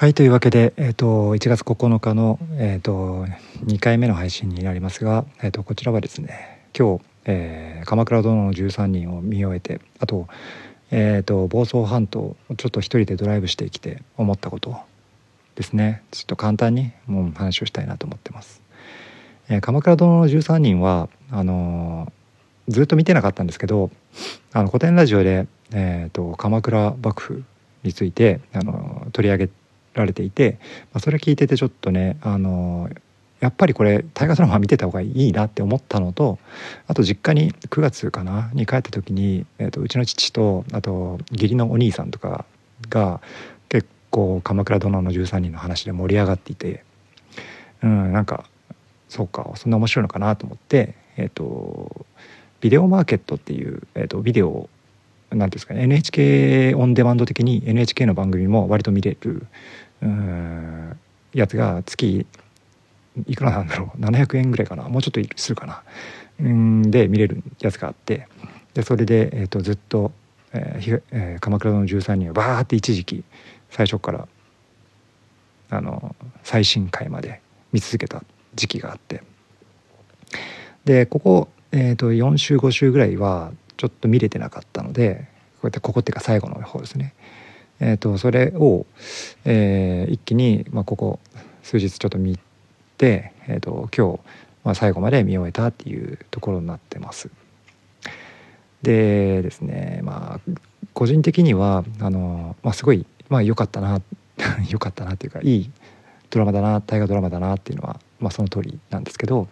はいというわけで、えーと、1月9日の、えーと、2回目の配信になりますが、えーと、こちらはですね今日、えー、鎌倉殿の13人」を見終えてあと,、えー、と房総半島をちょっと一人でドライブしてきて思ったことですねちょっと簡単にもう話をしたいなと思ってます。えー、鎌倉殿の13人はあのー、ずっと見てなかったんですけどあの古典ラジオで、えーと、鎌倉幕府についてあの取り上げられていて、まあ、それ聞いててちょっとねあのやっぱりこれ大河ドラマ見てた方がいいなって思ったのとあと実家に9月かなに帰った時に、えーと、うちの父とあと義理のお兄さんとかが結構「鎌倉殿の13人」の話で盛り上がっていてうんなんかそうかそんな面白いのかなと思ってえ、ー、とビデオマーケットっていう、えーと、ビデオなんていうんですかね NHK オンデマンド的に NHK の番組も割と見れるやつが月いくらなんだろう700円ぐらいかなもうちょっとするかなんで見れるやつがあってでそれで、えーと、ずっと、えーえー、鎌倉の13人」をバーって一時期最初からあの最新回まで見続けた時期があって。でここ、えーと、4週5週ぐらいはちょっと見れてなかったのでこうやってここっていうか最後の方ですね、えーと、それを、えー、一気に、まあ、ここ数日ちょっと見て、えーと、今日、まあ、最後まで見終えたっていうところになってます。でですねまあ個人的にはあの、まあ、すごいまあ良かったな 良かったなっていうかいいドラマだな大河ドラマだなっていうのは、まあ、その通りなんですけど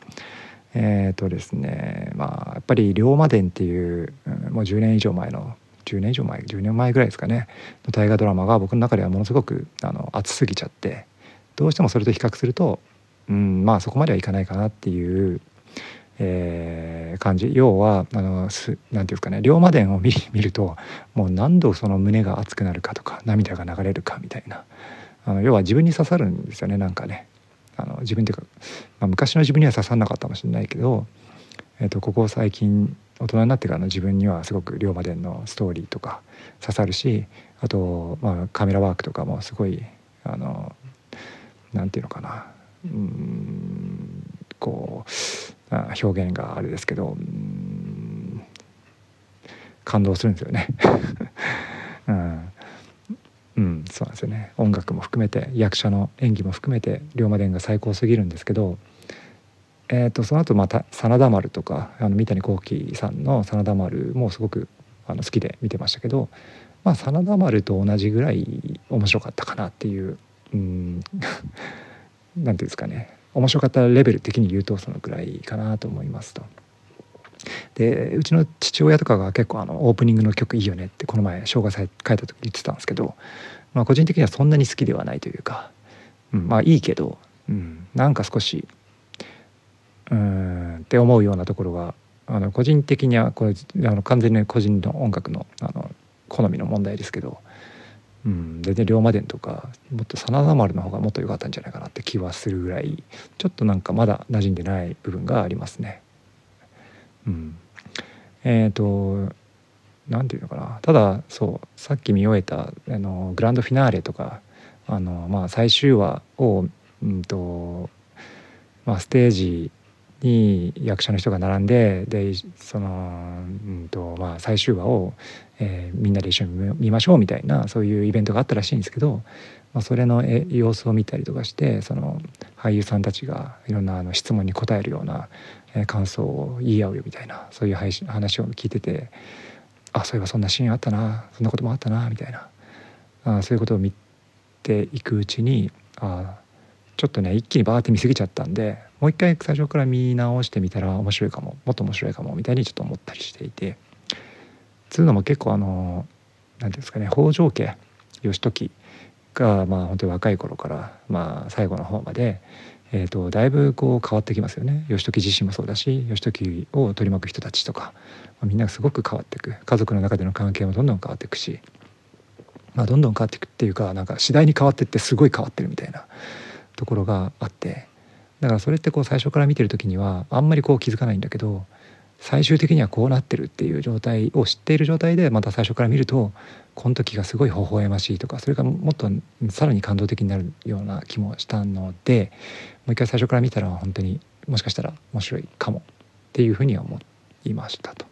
えっ、ー、とですねまあやっぱり龍馬伝っていう、もう10年以上前の10年以上前10年前ぐらいですかねの大河ドラマが僕の中ではものすごくあの熱すぎちゃってどうしてもそれと比較すると、うん、まあそこまではいかないかなっていう、えー、感じ。要はあのすなんていうんですかね龍馬伝を見見るともう何度その胸が熱くなるかとか涙が流れるかみたいなあの要は自分に刺さるんですよねなんかね。あの自分っていうか、まあ、昔の自分には刺さんなかったかもしれないけど、えーと、ここ最近大人になってからの自分にはすごく龍馬伝のストーリーとか刺さるしあと、まあ、カメラワークとかもすごいあのなんていうのかなうんこう表現があれですけど感動するんですよね。うんうん、そうなんですよね音楽も含めて役者の演技も含めて龍馬伝が最高すぎるんですけど、えーと、その後また真田丸とかあの三谷幸喜さんの真田丸もすごくあの好きで見てましたけど、まあ、真田丸と同じぐらい面白かったかなっていううん なんていうんですかね面白かったレベル的に言うとそのぐらいかなと思いますと。でうちの父親とかが結構あのオープニングの曲いいよねってこの前生涯祭書いた時言ってたんですけど、まあ、個人的にはそんなに好きではないというか、うん、まあいいけど、うん、なんか少しうんって思うようなところがあの個人的にはこれあの完全に個人の音楽のあの好みの問題ですけど、うん、全然龍馬伝とかもっと真田丸の方がもっと良かったんじゃないかなって気はするぐらいちょっとなんかまだ馴染んでない部分がありますね。うん、えっ、ー、と何て言うのかな。ただそうさっき見終えたあのグランドフィナーレとかあの、まあ、最終話を、うんとまあ、ステージに役者の人が並んででその、うんとまあ、最終話を、えー、みんなで一緒に見ましょうみたいなそういうイベントがあったらしいんですけど、まあ、それの様子を見たりとかしてその俳優さんたちがいろんなあの質問に答えるような感想を言い合うよみたいなそういう話を聞いててあそういえばそんなシーンあったなそんなこともあったなみたいなあそういうことを見ていくうちにあちょっとね一気にバーって見過ぎちゃったんでもう一回最初から見直してみたら面白いかももっと面白いかもみたいにちょっと思ったりしていてつうのも結構あの何ていうんですかね北条家義時がまあ本当に若い頃からまあ最後の方までえーと、だいぶこう変わってきますよね。義時自身もそうだし義時を取り巻く人たちとか、まあ、みんながすごく変わっていく。家族の中での関係もどんどん変わっていくし、まあ、どんどん変わっていくっていうかなんか次第に変わってってすごい変わってるみたいなところがあってだからそれってこう最初から見てる時にはあんまりこう気づかないんだけど最終的にはこうなってるっていう状態を知っている状態でまた最初から見るとこの時がすごい微笑ましいとかそれがもっとさらに感動的になるような気もしたのでもう一回最初から見たら本当にもしかしたら面白いかもっていうふうには思いましたと。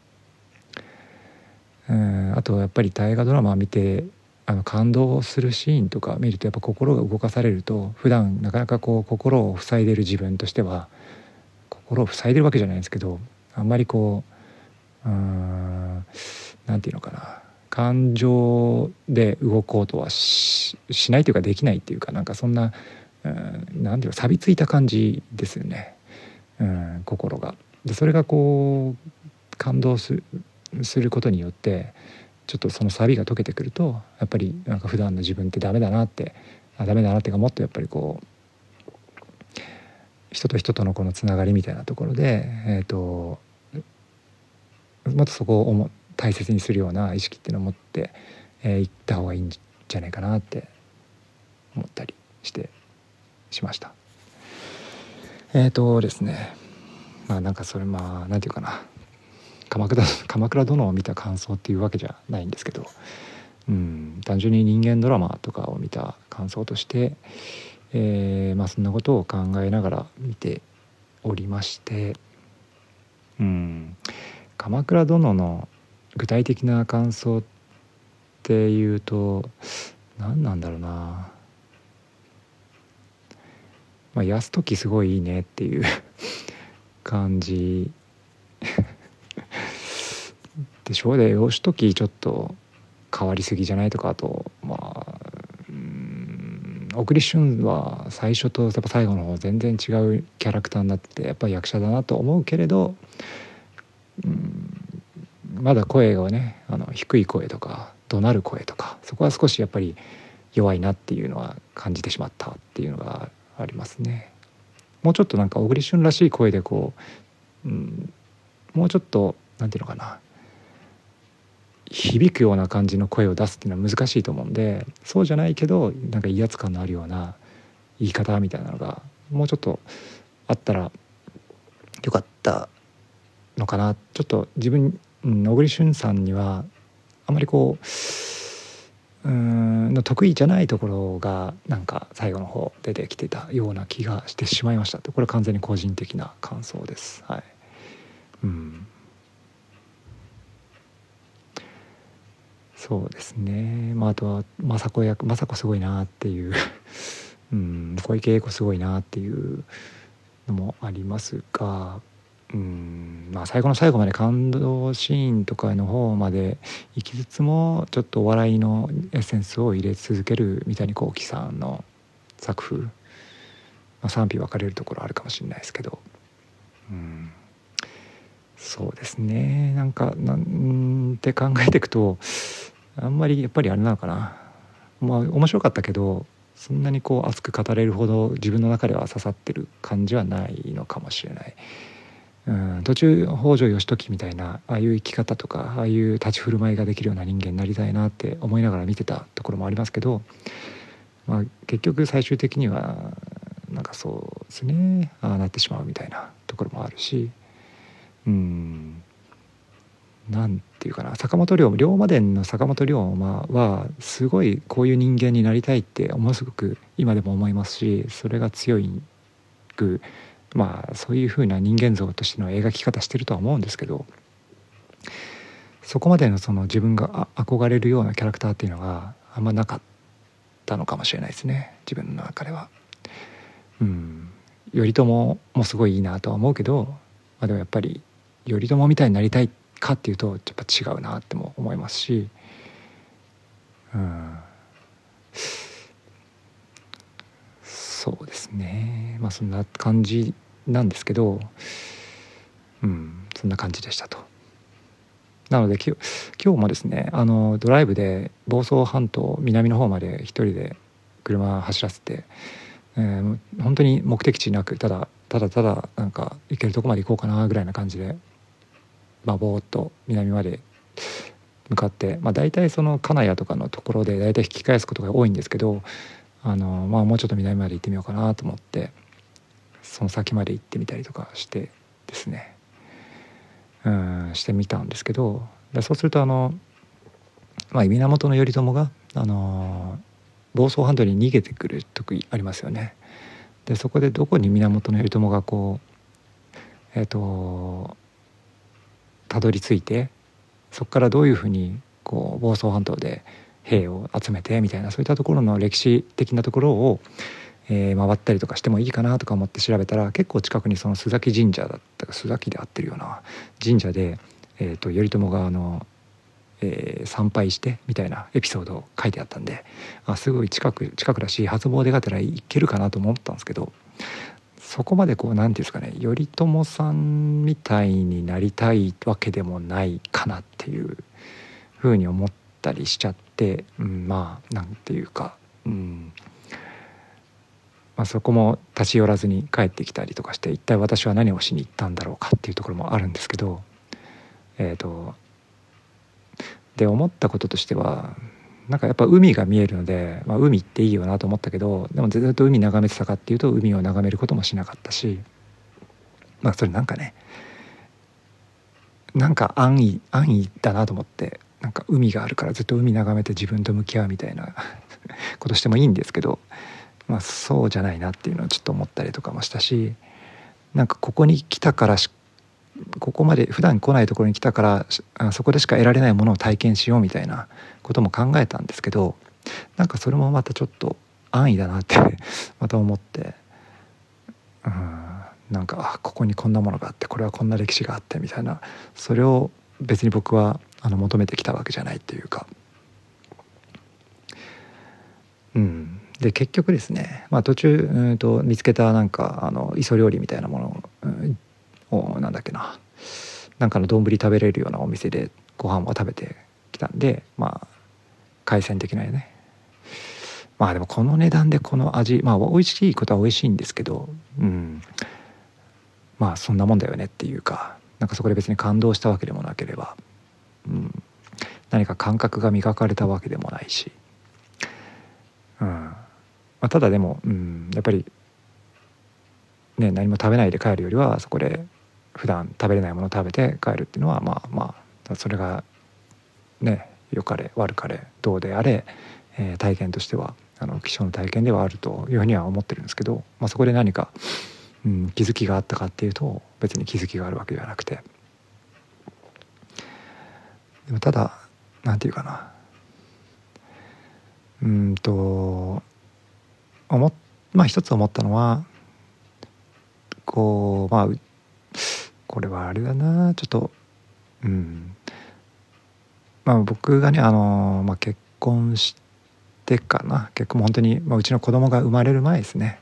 うんあとやっぱり大河ドラマ見てあの感動するシーンとか見るとやっぱ心が動かされると普段なかなかこう心を塞いでる自分としては心を塞いでるわけじゃないんですけどあんまりこううんなんていうのかな感情で動こうとはしないというかできないっていうかなんかそんな何ていうか錆びついた感じですよね、うん、心が。でそれがこう感動することによってちょっとその錆が解けてくるとやっぱりなんか普段の自分ってダメだなってあダメだなっていうかもっとやっぱりこう人と人とのこのつながりみたいなところで、えーと、もっとそこを大切にするような意識っていうのを持ってい、えー、った方がいいんじゃないかなって思ったりしてしました。えっ、ー、とですね。まあなんかそれまあなんていうかな。鎌倉鎌倉殿を見た感想っていうわけじゃないんですけど、うん、単純に人間ドラマとかを見た感想として、えー、まあ、そんなことを考えながら見ておりまして、うん、鎌倉殿の具体的な感想っていうと何なんだろうな。まあ泰時すごいいいねっていう 感じ。でしょうで義時ちょっと変わりすぎじゃないとかあとまあ小栗旬は最初とやっぱ最後の方全然違うキャラクターになっててやっぱり役者だなと思うけれどまだ声がねあの低い声とか怒鳴る声とかそこは少しやっぱり弱いなっていうのは感じてしまったっていうのがありますね。もうちょっとなんか小栗旬らしい声でこう、うん、もうちょっとなんていうのかな響くような感じの声を出すっていうのは難しいと思うんでそうじゃないけどなんか威圧感のあるような言い方みたいなのがもうちょっとあったらよかったのかなちょっと自分小栗旬さんにはあまりこううんの得意じゃないところがなんか最後の方出てきてたような気がしてしまいました。これは完全に個人的な感想です。はい、うん。そうですね、まあ、あとは政子役政子すごいなっていう うん小池栄子すごいなっていうのもありますがうん。まあ最後の最後まで感動シーンとかの方まで行きつつもちょっとお笑いのエッセンスを入れ続ける三谷幸喜さんの作風、まあ、賛否分かれるところあるかもしれないですけど。うん。そうですね。なんかなんて考えていくとあんまりやっぱりあれなのかな。まあ面白かったけどそんなにこう熱く語れるほど自分の中では刺さってる感じはないのかもしれない。ん、途中北条義時みたいなああいう生き方とかああいう立ち振る舞いができるような人間になりたいなって思いながら見てたところもありますけど、まあ、結局最終的にはなんかそうですねああなってしまうみたいなところもあるしうんなんていうかな坂本龍龍馬伝の坂本龍馬はすごいこういう人間になりたいってものすごく今でも思いますしそれが強いくまあそういうふうな人間像としての描き方してるとは思うんですけどそこまでのその自分が憧れるようなキャラクターっていうのがあんまなかったのかもしれないですね自分の中では。うん。頼朝もすごいいいなとは思うけど、まあ、でもやっぱり頼朝みたいになりたいかっていうとやっぱ違うなっても思いますし、うん、そうですね。まあそんな感じなんですけど、うん、そんな感じでしたと。なので今日もですねあのドライブで房総半島南の方まで一人で車走らせて、えー、本当に目的地なくただただただなんか行けるとこまで行こうかなぐらいな感じでまあ、ぼーっと南まで向かって、まあ、大体その金谷とかのところで大体引き返すことが多いんですけどあの、まあ、もうちょっと南まで行ってみようかなと思ってその先まで行ってみたりとかしてですねうんしてみたんですけどそうするとあの、まあ、源頼朝があの房総半島に逃げてくる時ありますよね。でそこでどこに源頼朝がこうえっ、ー、とたどり着いてそこからどういうふうにこう房総半島で兵を集めてみたいなそういったところの歴史的なところを、えー、回ったりとかしてもいいかなとか思って調べたら結構近くにその須崎神社だったか須崎で合ってるような神社で、えーと、頼朝があの、えー、参拝してみたいなエピソードを書いてあったんであすごい近く近くだし初詣がてら行けるかなと思ったんですけどそこまでこう何て言うんですかね頼朝さんみたいになりたいわけでもないかなっていうふうに思ったりしちゃって、うん、まあなんていうか、うんまあ、そこも立ち寄らずに帰ってきたりとかして一体私は何をしに行ったんだろうかっていうところもあるんですけどえっ、ー、とで思ったこととしてはなんかやっぱ海が見えるので、まあ、海っていいよなと思ったけどでもずっと海眺めてたかっていうと海を眺めることもしなかったしまあそれなんかねなんか安易安易だなと思ってなんか海があるからずっと海眺めて自分と向き合うみたいな ことしてもいいんですけど、まあ、そうじゃないなっていうのをちょっと思ったりとかもしたしなんかここに来たからしここまで普段来ないところに来たからそこでしか得られないものを体験しようみたいなことも考えたんですけどなんかそれもまたちょっと安易だなって また思ってうんなんかここにこんなものがあってこれはこんな歴史があってみたいなそれを別に僕はあの求めてきたわけじゃないっていうか。うん、で結局ですね、まあ、途中うんと見つけたなんかあの磯料理みたいなものを、うんおなんだっけななんかの丼食べれるようなお店でご飯を食べてきたんでまあ海鮮的なね。まあでもこの値段でこの味まあ美味しいことは美味しいんですけどうんまあそんなもんだよねっていうかなんかそこで別に感動したわけでもなければ、うん、何か感覚が磨かれたわけでもないし、うん。まあ、ただでも、うん、やっぱりね何も食べないで帰るよりはそこで普段食べれないものを食べて帰るっていうのはまあまあそれがね良かれ悪かれどうであれ、えー、体験としてはあの貴重な体験ではあるというふうには思ってるんですけど、まあ、そこで何か、うん、気づきがあったかっていうと別に気づきがあるわけではなくて。でもただ何て言うかな。うんと思まあ一つ思ったのはこうまあこれはあれだなちょっとうん。まあ僕がねあの、まあ、結婚してかな結婚も本当に、まあ、うちの子供が生まれる前ですね。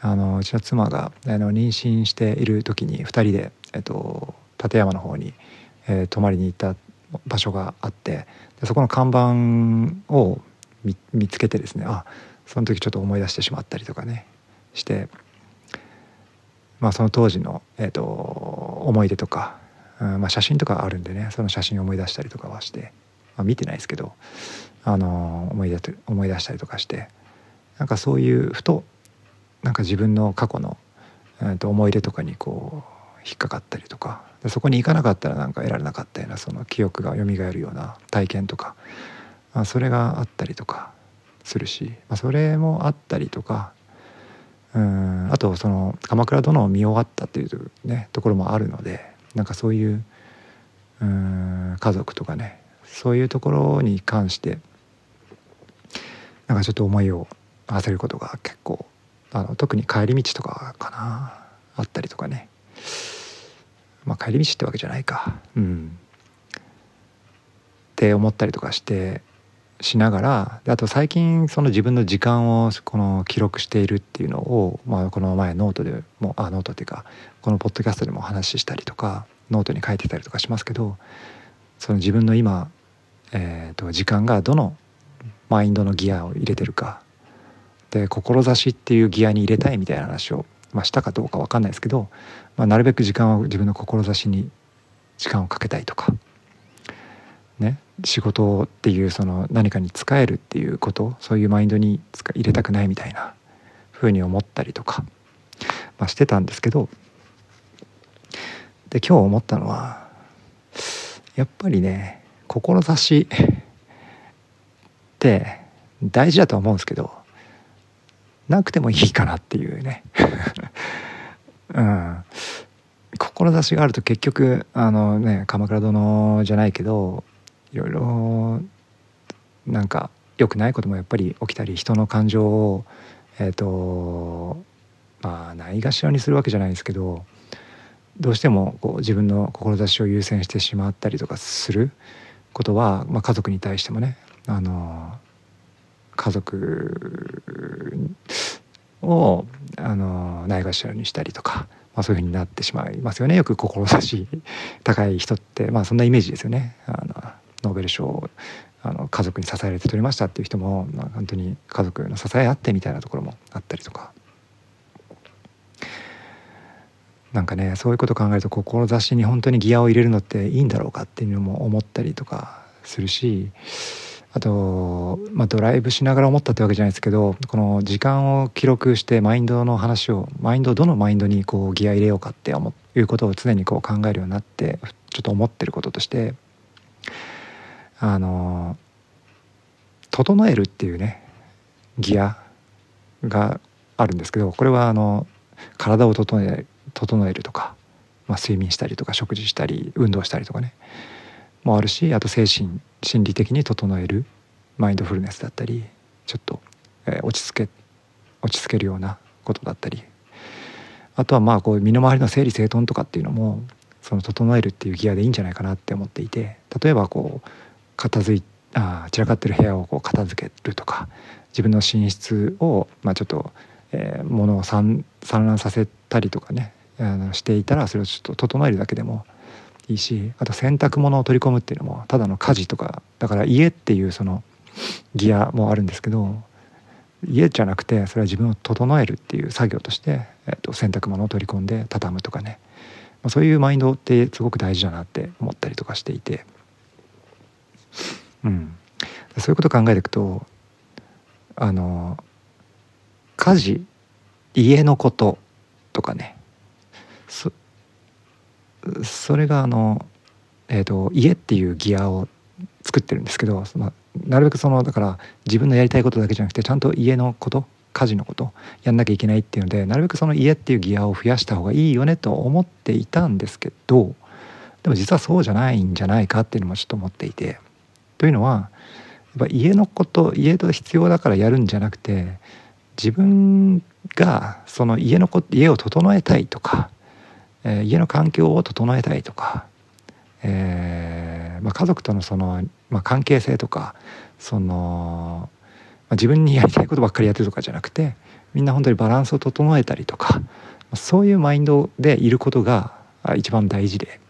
あのうちの妻があの妊娠している時に2人で、えっと、立山の方に、えー、泊まりに行った場所があってでそこの看板を見つけてですねあその時ちょっと思い出してしまったりとかねしてまあ、その当時の、えーと、思い出とか、うんまあ、写真とかあるんでねその写真を思い出したりとかはして、まあ、見てないですけど、あの思い出思い出したりとかしてなんかそういうふとなんか自分の過去の、えー、と思い出とかにこう引っかかったりとかそこに行かなかったらなんか得られなかったようなその記憶が蘇るような体験とか、まあ、それがあったりとかするし、まあ、それもあったりとかうんあとその「鎌倉殿」を見終わったっていうねところもあるのでなんかそういううん家族とかねそういうところに関してなんかちょっと思いを馳せることが結構あの特に帰り道とかかなあったりとかね。まあ帰り道ってわけじゃないか。うん。って思ったりとかしてしながらあと最近その自分の時間をこの記録しているっていうのを、まあ、この前ノートでもあノートっていうかこのポッドキャストでもお話ししたりとかノートに書いてたりとかしますけどその自分の今、えーと、時間がどのマインドのギアを入れてるか。で志っていうギアに入れたいみたいな話を、まあ、したかどうか分かんないですけど、まあ、なるべく時間を自分の志に時間をかけたいとかね仕事っていうその何かに使えるっていうことそういうマインドに入れたくないみたいなふうに思ったりとか、まあ、してたんですけどで今日思ったのはやっぱりね志って大事だとは思うんですけどなくてもいいかなっていうね。うん。志があると結局あのね鎌倉殿じゃないけどいろいろなんか良くないこともやっぱり起きたり人の感情をえっ、ー、とまあないがしろにするわけじゃないですけどどうしてもこう自分の志を優先してしまったりとかすることは、まあ、家族に対してもねあの家族をあのないがしろにしたりとか、まあ、そういうふうになってしまいますよねよく志高い人って、まあ、そんなイメージですよね。あのノーベル賞あの家族に支えられて取りましたっていう人も、まあ、本当に家族の支え合ってみたいなところもあったりとか。なんかねそういうこと考えると志に本当にギアを入れるのっていいんだろうかっていうのも思ったりとかするしあと、まあ、ドライブしながら思ったってわけじゃないですけどこの時間を記録してマインドの話をマインドどのマインドにこうギア入れようかっていうことを常にこう考えるようになってちょっと思ってることとしてあの整えるっていうねギアがあるんですけどこれはあの体を整え整えるとか、まあ、睡眠したりとか食事したり運動したりとかねもあるしあと精神心理的に整えるマインドフルネスだったりちょっと、えー、落ち着け落ち着けるようなことだったりあとはまあこう身の回りの整理整頓とかっていうのもその整えるっていうギアでいいんじゃないかなって思っていて例えばこう片付いあ散らかってる部屋をこう片付けるとか自分の寝室を、まあ、ちょっと、えー、物を散乱させたりとかねあのしていたらそれをちょっと整えるだけでもいいしあと洗濯物を取り込むっていうのもただの家事とかだから家っていうそのギアもあるんですけど家じゃなくてそれは自分を整えるっていう作業として、えー、と洗濯物を取り込んで畳むとかね、まあ、そういうマインドってすごく大事だなって思ったりとかしていて。うん、そういうこと考えていくとあの家事家のこととかね。そそれがあの、えーと、家っていうギアを作ってるんですけど、まあ、なるべくそのだから自分のやりたいことだけじゃなくてちゃんと家のこと家事のことやんなきゃいけないっていうのでなるべくその家っていうギアを増やした方がいいよねと思っていたんですけどでも実はそうじゃないんじゃないかっていうのもちょっと思っていて。というのはやっぱ家のこと家と必要だからやるんじゃなくて自分がその家のこ家を整えたいとか、えー、家の環境を整えたいとか、えーまあ、家族とのその、まあ、関係性とかその、まあ、自分にやりたいことばっかりやってるとかじゃなくてみんな本当にバランスを整えたりとかそういうマインドでいることが一番大事で。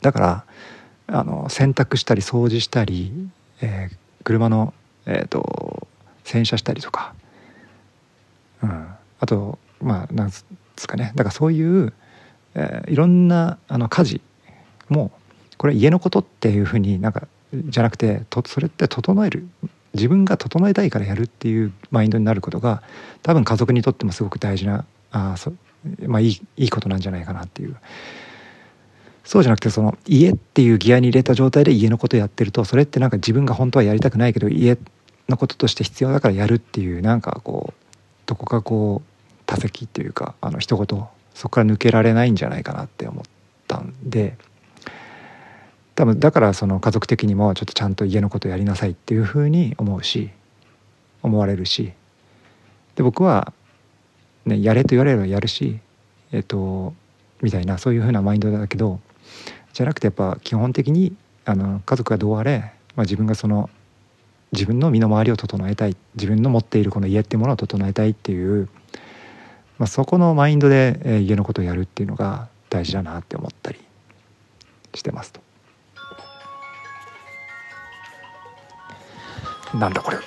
だからあの洗濯したり掃除したり、えー、車の、えーと、洗車したりとか、うん、あとまあなんですかね。だからそういう、えー、いろんなあの家事もこれ家のことっていうふうになんかじゃなくてとそれって整える。自分が整えたいからやるっていうマインドになることが多分家族にとってもすごく大事なあそ、まあ、いいいいことなんじゃないかなっていう。そうじゃなくてその家っていうギアに入れた状態で家のことやってるとそれってなんか自分が本当はやりたくないけど家のこととして必要だからやるっていうなんかこうどこかこう多席っていうかあの一言そこから抜けられないんじゃないかなって思ったんで多分だからその家族的にもちょっとちゃんと家のことやりなさいっていうふうに思うし思われるしで僕は、ね、やれと言われればやるしえっとみたいなそういうふうなマインドだけどじゃなくてやっぱ基本的にあの家族がどうあれ、まあ、自分がその自分の身の回りを整えたい自分の持っているこの家っていうものを整えたいっていう、まあ、そこのマインドで、え、家のことをやるっていうのが大事だなって思ったりしてますと。なんだこれ。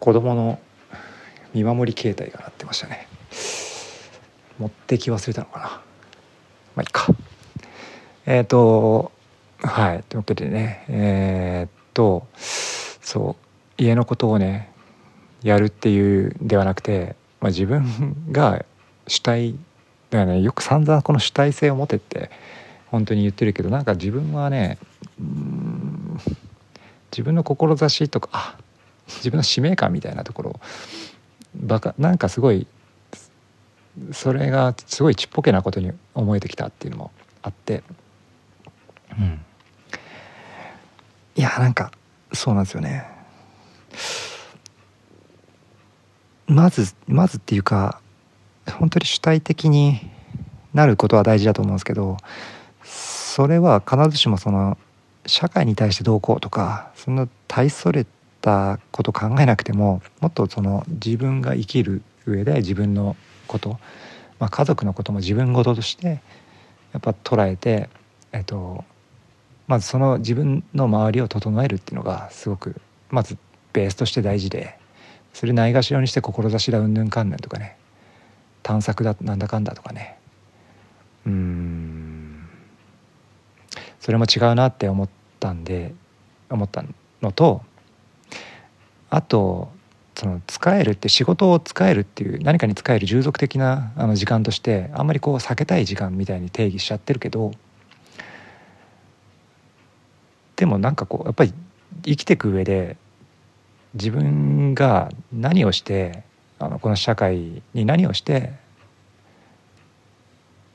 子供の見守り携帯が鳴ってましたね。持ってき忘れたのかな。まあいいか。えっ、ー、とはい。というわけでねえっ、とそう家のことをねやるっていうではなくて、まあ、自分が主体だからねよく散々この主体性を持てって本当に言ってるけどなんか自分はね自分の志とかあ自分の使命感みたいなところ。バカなんかすごいそれがすごいちっぽけなことに思えてきたっていうのもあって。うん。いやなんかそうなんですよね。まずまずっていうか本当に主体的になることは大事だと思うんですけどそれは必ずしもその社会に対してどうこうとかそんな大それたこと考えなくてももっとその自分が生きる上で自分のこと、まあ、家族のことも自分事としてやっぱ捉えて、えっと、まずその自分の周りを整えるっていうのがすごくまずベースとして大事でそれないがしろにして志だうんぬんかんぬんとかね探索だなんだかんだとかね。うん。それも違うなって思ったんで思ったのとあとその使えるって仕事を使えるっていう何かに使える従属的なあの時間としてあんまりこう避けたい時間みたいに定義しちゃってるけどでもなんかこうやっぱり生きていく上で自分が何をしてあのこの社会に何をして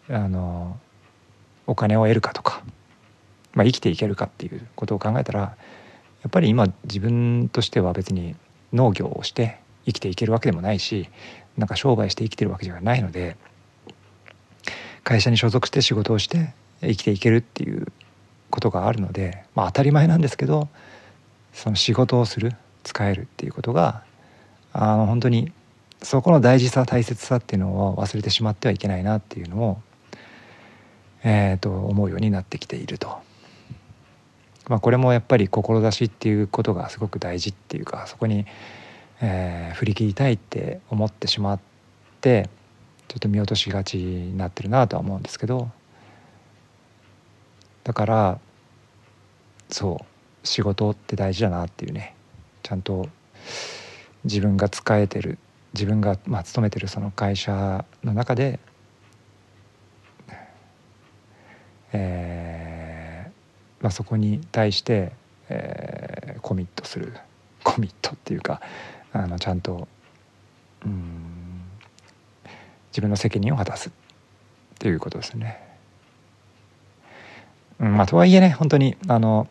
あのお金を得るかとか、まあ、生きていけるかっていうことを考えたらやっぱり今自分としては別に農業をして生きていけるわけでもないしなんか商売して生きてるわけじゃないので会社に所属して仕事をして生きていけるっていうことがあるので、まあ、当たり前なんですけどその仕事をする使えるっていうことがあの本当にそこの大事さ大切さっていうのを忘れてしまってはいけないなっていうのを、えー、と思うようになってきていると。まあ、これもやっぱり志っていうことがすごく大事っていうかそこに、えー、振り切りたいって思ってしまってちょっと見落としがちになってるなとは思うんですけどだからそう仕事って大事だなっていうねちゃんと自分が使えてる自分がまあ勤めてるその会社の中で、えーまあ、そこに対して、えー、コミットするコミットっていうかあのちゃんとうん自分の責任を果たすっていうことですね。うんまあ、とはいえね本当にあの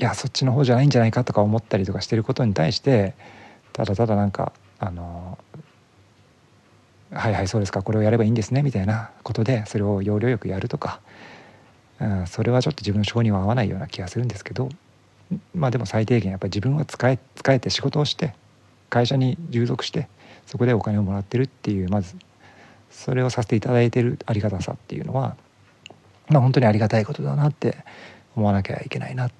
いやそっちの方じゃないんじゃないかとか思ったりとかしてることに対してただただなんかあのはいはいそうですかこれをやればいいんですねみたいなことでそれを要領よくやるとか、それはちょっと自分の性には合わないような気がするんですけどまあでも最低限やっぱり自分は使え使えて仕事をして会社に従属してそこでお金をもらってるっていうまずそれをさせていただいてるありがたさっていうのはまあ本当にありがたいことだなって思わなきゃいけないなっ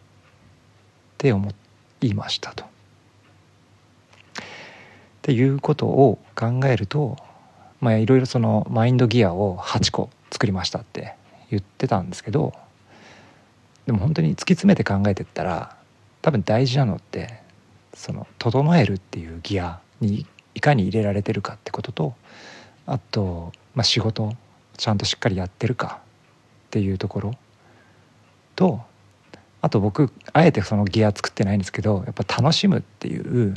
て思いましたと。っていうことを考えるとまあいろいろそのマインドギアを8個作りましたって言ってたんですけどでも本当に突き詰めて考えてったら多分大事なのってその整えるっていうギアにいかに入れられてるかってこととあと、まあ、仕事ちゃんとしっかりやってるかっていうところとあと僕あえてそのギア作ってないんですけどやっぱ楽しむっていう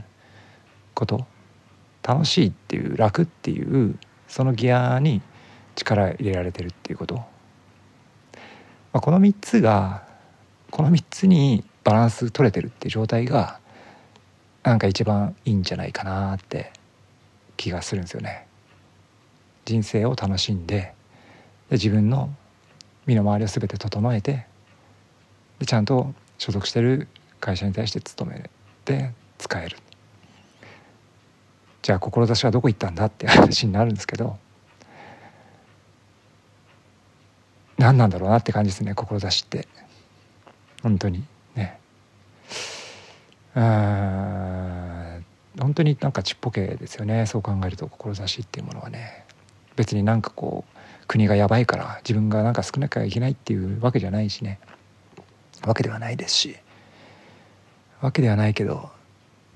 こと楽しいっていう楽っていうそのギアに力入れられてるっていうこと、まあ、この3つがこの3つにバランス取れてるっていう状態がなんか一番いいんじゃないかなって気がするんですよね。人生を楽しんでで自分の身の回りを全て整えてでちゃんと所属してる会社に対して勤めて使えるじゃあ志はどこ行ったんだって話になるんですけど何なんだろうなって感じですね志って。本当に。ね。うん本当になんかちっぽけですよねそう考えると志っていうものはね。別になんかこう国がやばいから自分がなんか少なきゃいけないっていうわけじゃないしね。わけではないですし。わけではないけど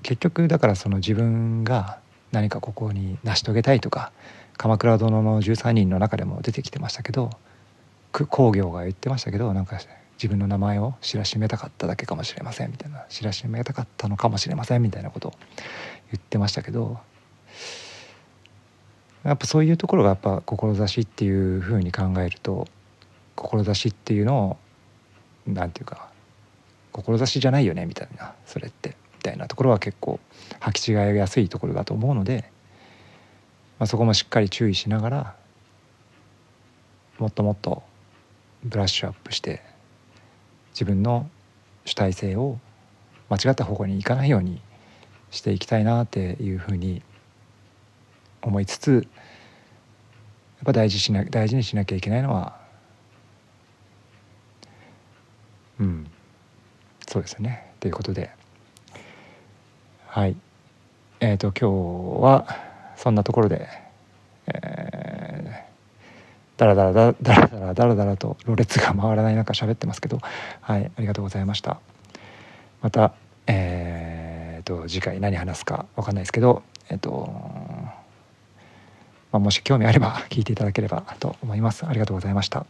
結局だからその自分が何かここに成し遂げたいとか「鎌倉殿の13人」の中でも出てきてましたけど工業が言ってましたけどなんか自分の名前を知らしめたかっただけかもしれませんみたいな知らしめたかったのかもしれませんみたいなことを言ってましたけどやっぱそういうところがやっぱ志っていうふうに考えると志っていうのを何て言うか志じゃないよねみたいなそれってみたいなところは結構履き違いやすいところだと思うので、まあ、そこもしっかり注意しながらもっともっとブラッシュアップして自分の主体性を間違った方向に行かないようにしていきたいなっていうふうに思いつつやっぱ大事しな大事にしなきゃいけないのはうんそうですね。ということで。はい。えっ、ー、と今日はそんなところで、えー、だらだらだらだらだらだらだらとろれつが回らない中喋ってますけどはいありがとうございましたまたえっ、ー、と次回何話すか分かんないですけどえっ、ー、とまあ、もし興味あれば聞いていただければと思います。ありがとうございました。